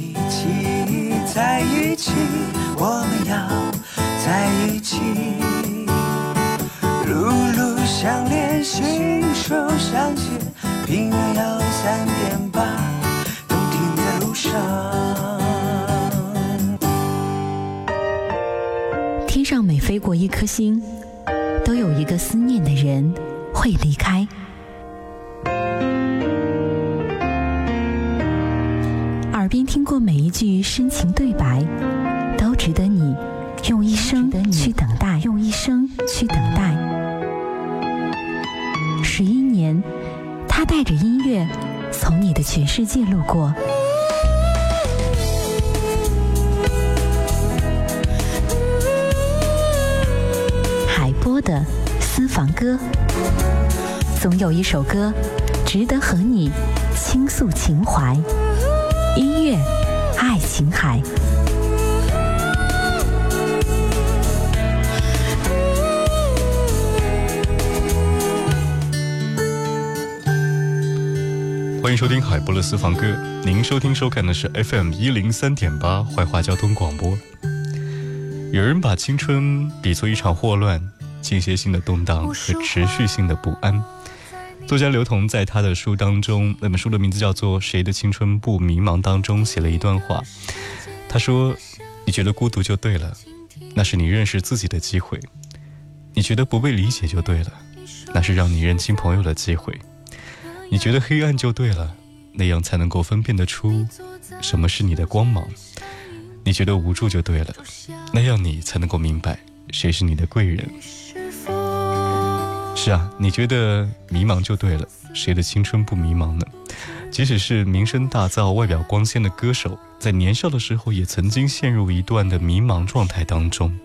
一起，在一起，我们要在一起。路路相连，心手相牵，平原要三点八，都停在路上。天上每飞过一颗星，都有一个思念的人会离开。句深情对白，都值得你用一生去等待，用一生去等待。十一年，他带着音乐从你的全世界路过。海波的私房歌，总有一首歌值得和你倾诉情怀。音乐，爱琴海。欢迎收听海波的私房歌，您收听收看的是 FM 一零三点八怀化交通广播。有人把青春比作一场霍乱，间歇性的动荡和持续性的不安。作家刘同在他的书当中，那本书的名字叫做《谁的青春不迷茫》当中写了一段话。他说：“你觉得孤独就对了，那是你认识自己的机会；你觉得不被理解就对了，那是让你认清朋友的机会；你觉得黑暗就对了，那样才能够分辨得出什么是你的光芒；你觉得无助就对了，那样你才能够明白谁是你的贵人。”是啊，你觉得迷茫就对了，谁的青春不迷茫呢？即使是名声大噪、外表光鲜的歌手，在年少的时候也曾经陷入一段的迷茫状态当中，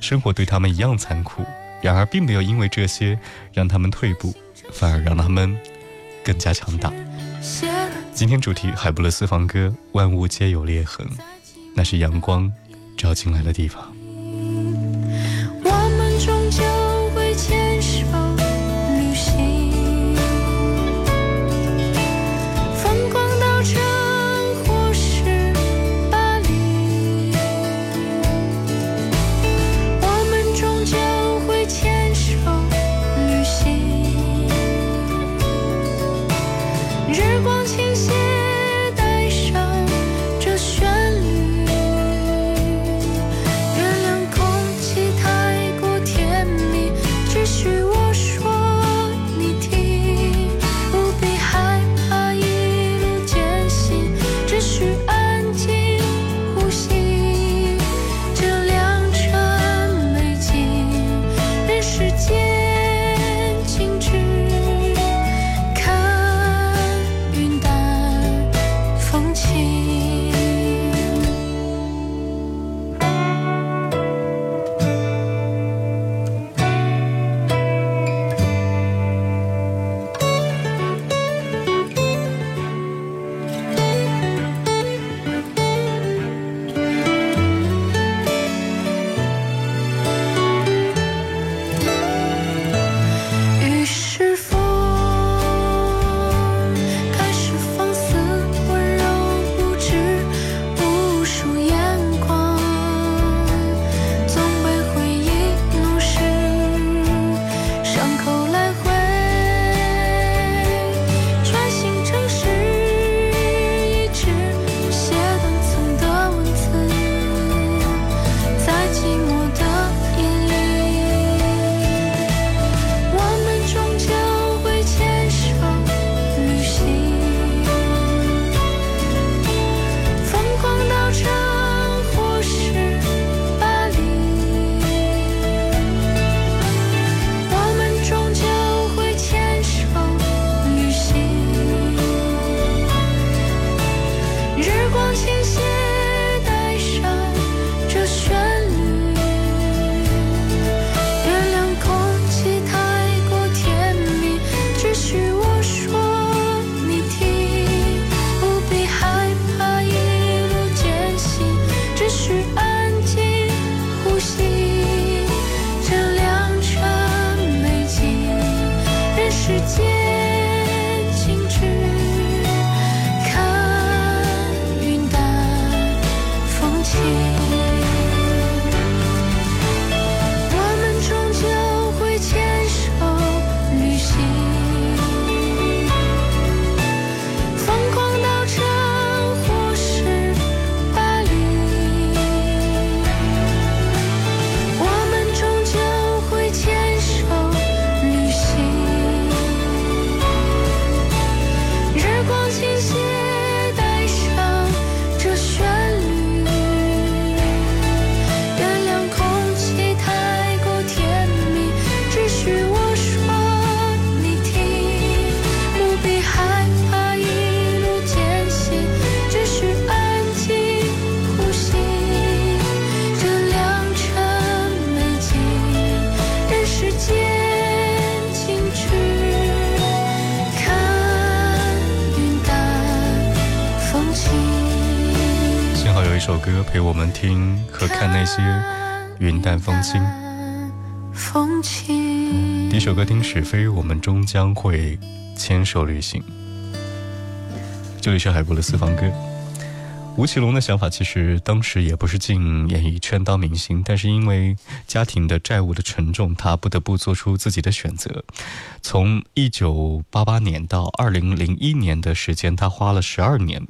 生活对他们一样残酷。然而，并没有因为这些让他们退步，反而让他们更加强大。今天主题海布勒斯房歌，万物皆有裂痕，那是阳光照进来的地方。陪我们听和看那些云淡风轻。第一首歌听史飞，我们终将会牵手旅行。这里是海波的私房歌。吴奇隆的想法其实当时也不是进演艺圈当明星，但是因为家庭的债务的沉重，他不得不做出自己的选择。从一九八八年到二零零一年的时间，他花了十二年，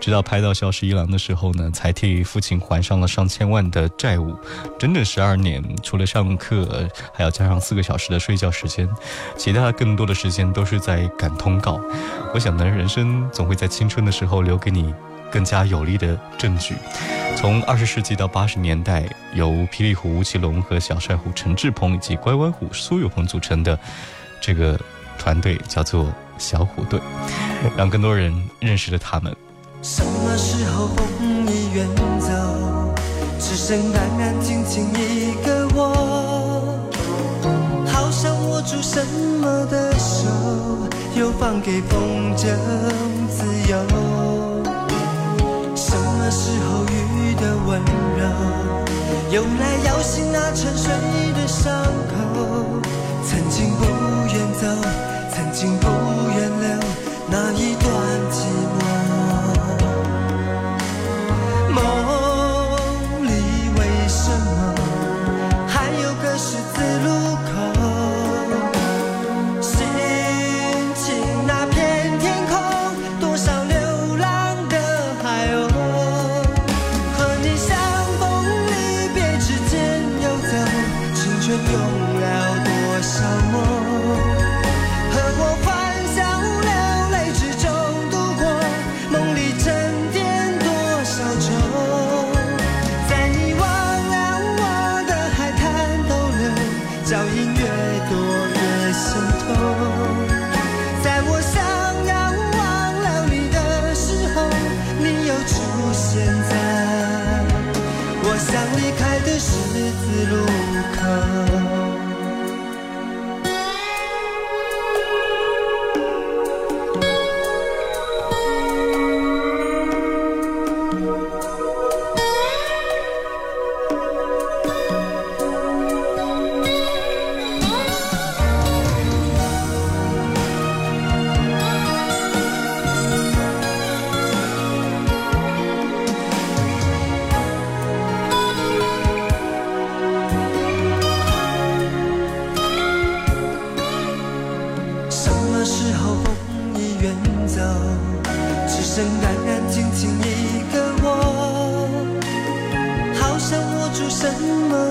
直到拍到《消失一郎》的时候呢，才替父亲还上了上千万的债务。整整十二年，除了上课，还要加上四个小时的睡觉时间，其他更多的时间都是在赶通告。我想呢，人生总会在青春的时候留给你。更加有力的证据。从二十世纪到八十年代，由霹雳虎吴奇隆和小帅虎陈志朋以及乖乖虎苏有朋组成的这个团队叫做小虎队，让更多人认识了他们。什么时候风已远走，只剩安安静静一个我，好想握住什么的手，又放给风筝自由。那时候雨的温柔，用来摇醒那沉睡的伤口。曾经不愿走，曾经不愿留那一段寂寞。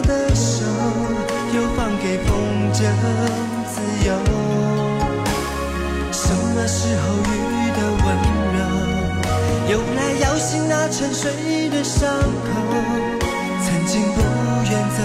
的手，又放给风筝自由。什么时候雨的温柔，用来摇醒那沉睡的伤口？曾经不愿走，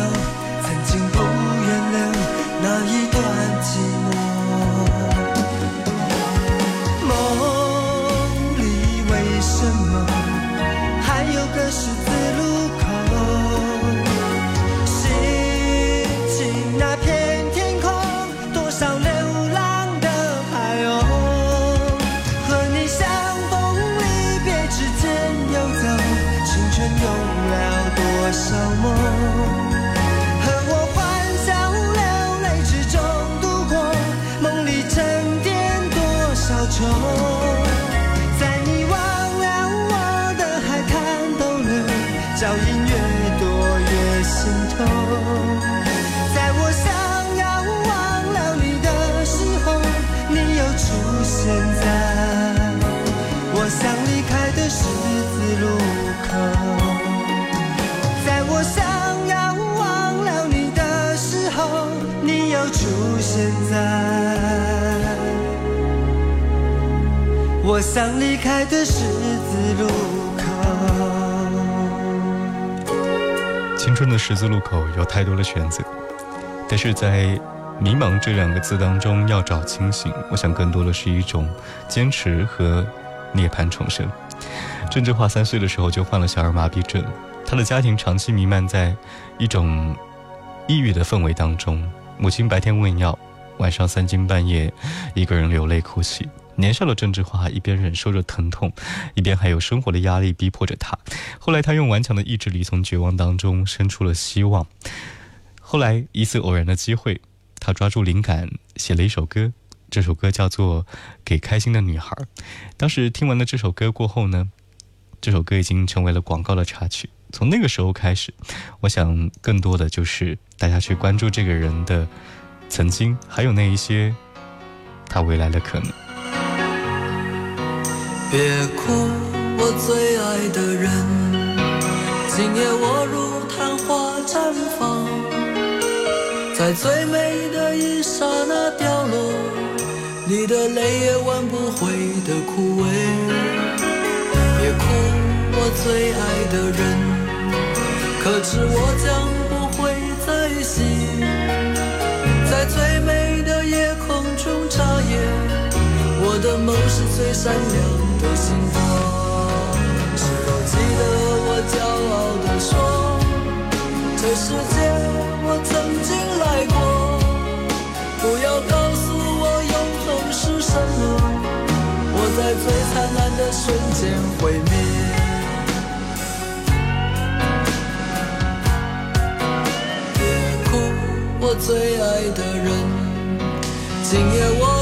的十字路口有太多的选择，但是在迷茫这两个字当中要找清醒，我想更多的是一种坚持和涅槃重生。郑智化三岁的时候就患了小儿麻痹症，他的家庭长期弥漫在一种抑郁的氛围当中。母亲白天喂药，晚上三更半夜一个人流泪哭泣。年少的郑智化一边忍受着疼痛，一边还有生活的压力逼迫着他。后来，他用顽强的意志力从绝望当中生出了希望。后来，一次偶然的机会，他抓住灵感，写了一首歌。这首歌叫做《给开心的女孩》。当时听完了这首歌过后呢，这首歌已经成为了广告的插曲。从那个时候开始，我想更多的就是大家去关注这个人的曾经，还有那一些他未来的可能。别哭，我最爱的人，今夜我如昙花绽放，在最美的一刹那掉落，你的泪也挽不回的枯萎。别哭，我最爱的人，可知我将是最闪亮的星光，是否记得我骄傲地说，这世界我曾经来过。不要告诉我永恒是什么，我在最灿烂的瞬间毁灭。别哭，我最爱的人，今夜我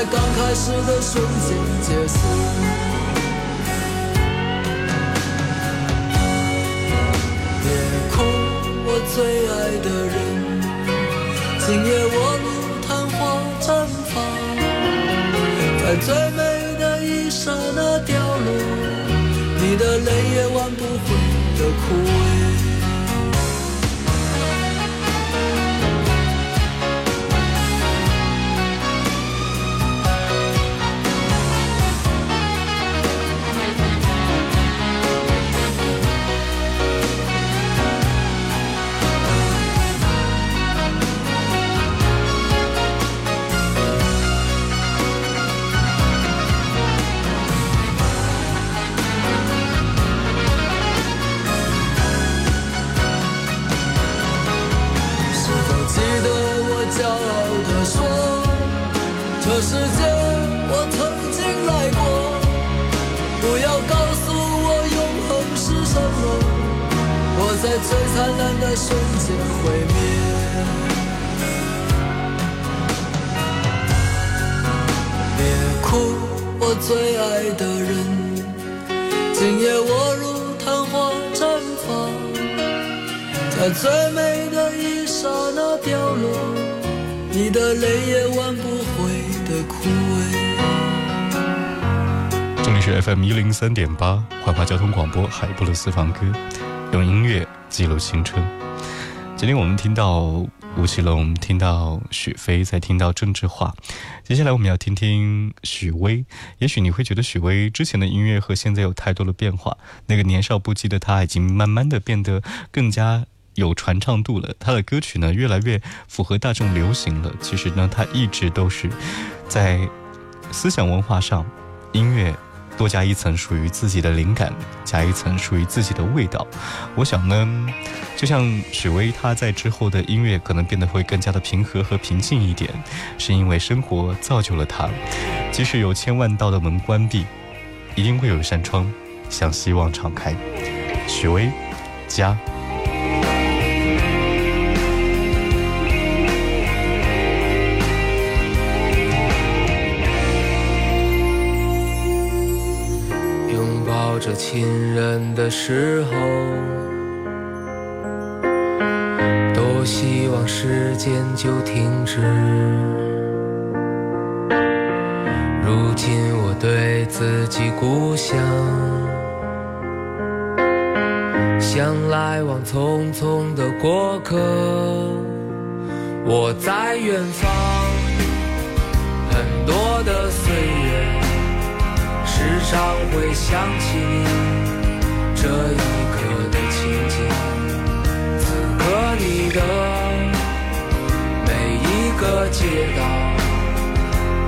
在刚开始的瞬间结束。别哭，我最爱的人，今夜我如昙花绽放，在最美的一刹那凋落，你的泪也挽不回。的枯萎。最美的一刹那掉落，你的泪也挽不回的枯萎。这里是 FM 一零三点八怀化交通广播海波的私房歌，用音乐。记录青春。今天我们听到吴奇隆，听到许飞，再听到郑智化。接下来我们要听听许巍。也许你会觉得许巍之前的音乐和现在有太多的变化。那个年少不羁的他，已经慢慢的变得更加有传唱度了。他的歌曲呢，越来越符合大众流行了。其实呢，他一直都是在思想文化上，音乐。多加一层属于自己的灵感，加一层属于自己的味道。我想呢，就像许巍，他在之后的音乐可能变得会更加的平和和平静一点，是因为生活造就了他。即使有千万道的门关闭，一定会有一扇窗向希望敞开。许巍，家。着亲人的时候，多希望时间就停止。如今我对自己故乡，像来往匆匆的过客，我在远方，很多的岁月，时常会想起你这一刻的情景。此刻你的每一个街道，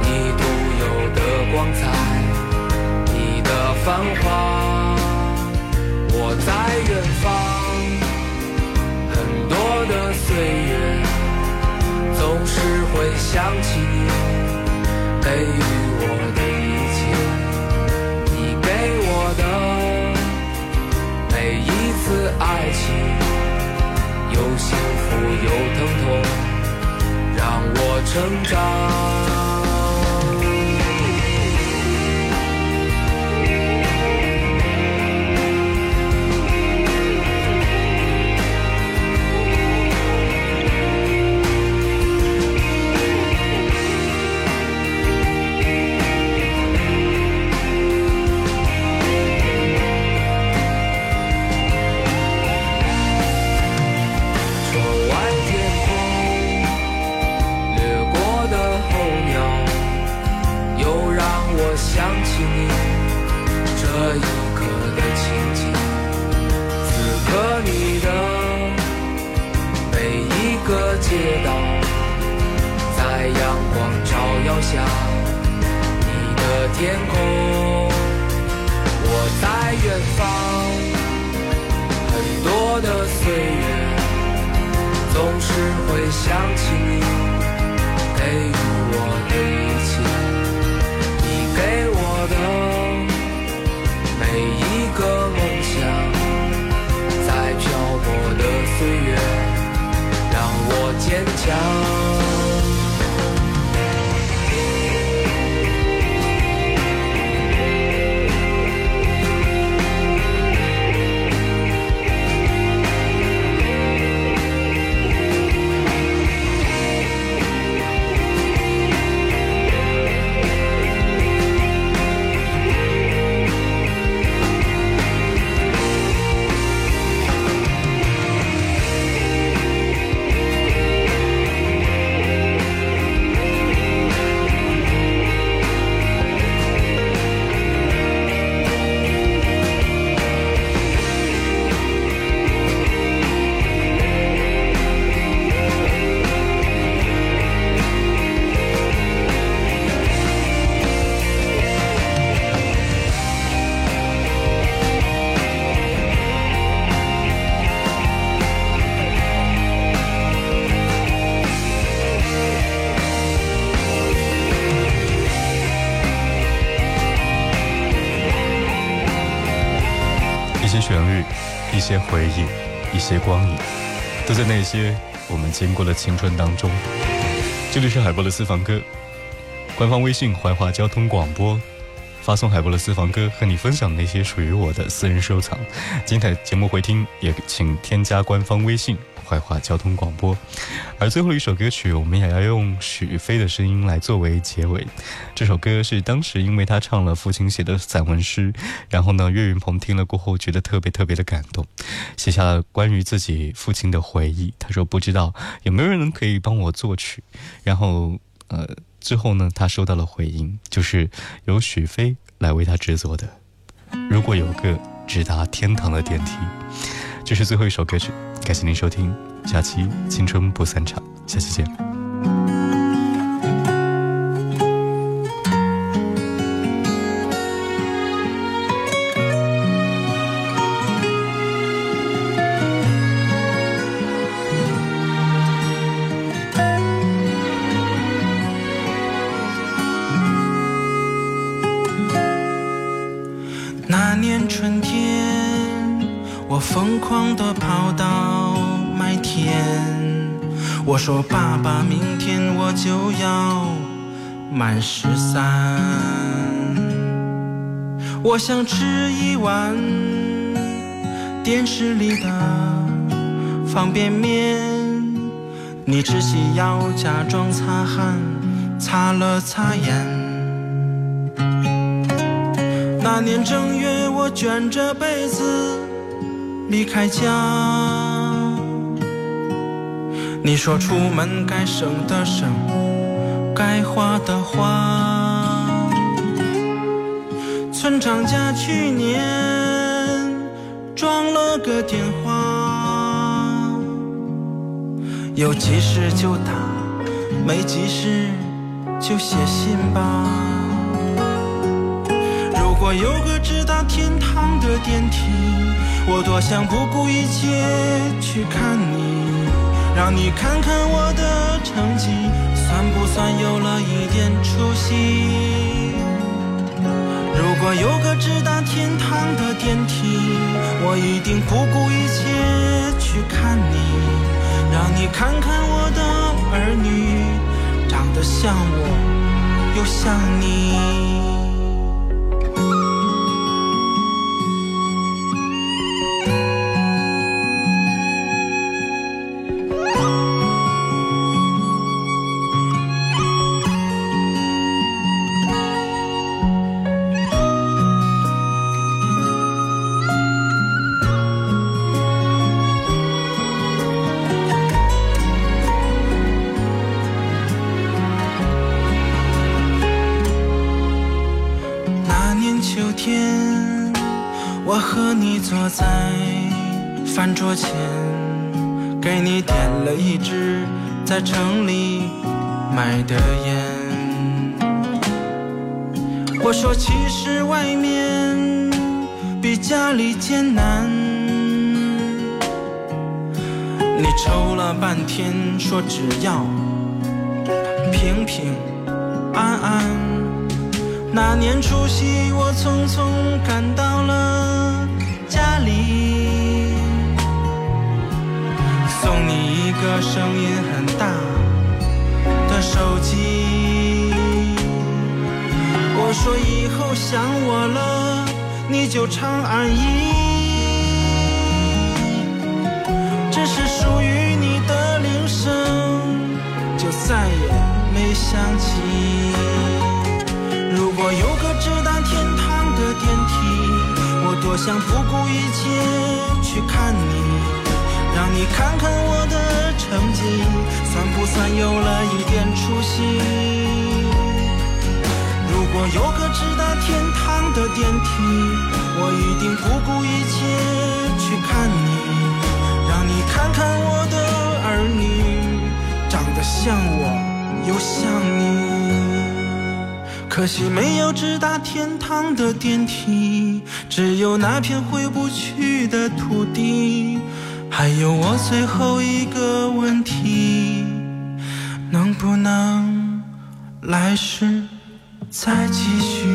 你独有的光彩，你的繁华。我在远方，很多的岁月，总是会想起你给予我成长。街道在阳光照耀下你的天空我在远方很多的岁月总是会想起你给予我的一切你给我的每一一些回忆，一些光影，都在那些我们经过的青春当中。这里是海波的私房歌，官方微信怀化交通广播，发送海波的私房歌，和你分享那些属于我的私人收藏。精彩节目回听，也请添加官方微信。怀化交通广播，而最后一首歌曲，我们也要用许飞的声音来作为结尾。这首歌是当时因为他唱了父亲写的散文诗，然后呢，岳云鹏听了过后觉得特别特别的感动，写下了关于自己父亲的回忆。他说：“不知道有没有人可以帮我作曲。”然后，呃，之后呢，他收到了回应，就是由许飞来为他制作的。如果有个直达天堂的电梯，这是最后一首歌曲。感谢您收听，下期青春不散场，下期见。我疯狂地跑到麦田，我说：“爸爸，明天我就要满十三，我想吃一碗电视里的方便面。”你只需要假装擦汗，擦了擦眼。那年正月，我卷着被子。离开家。你说出门该省的省，该花的花。村长家去年装了个电话，有急事就打，没急事就写信吧。如果有个直达天堂的电梯，我多想不顾一切去看你，让你看看我的成绩，算不算有了一点出息？如果有个直达天堂的电梯，我一定不顾一切去看你，让你看看我的儿女，长得像我，又像你。在城里买的烟。我说，其实外面比家里艰难。你抽了半天，说只要平平安安。那年除夕，我匆匆赶到了家里，送你一个声音很大的手机。我说以后想我了，你就长按一，这是属于你的铃声，就再也没响起。如果有个直达天堂的电梯，我多想不顾一切去看你，你看看我的成绩，算不算有了一点出息？如果有个直达天堂的电梯，我一定不顾一切去看你，让你看看我的儿女，长得像我，又像你。可惜没有直达天堂的电梯，只有那片回不去的土地。还有我最后一个问题，能不能来世再继续？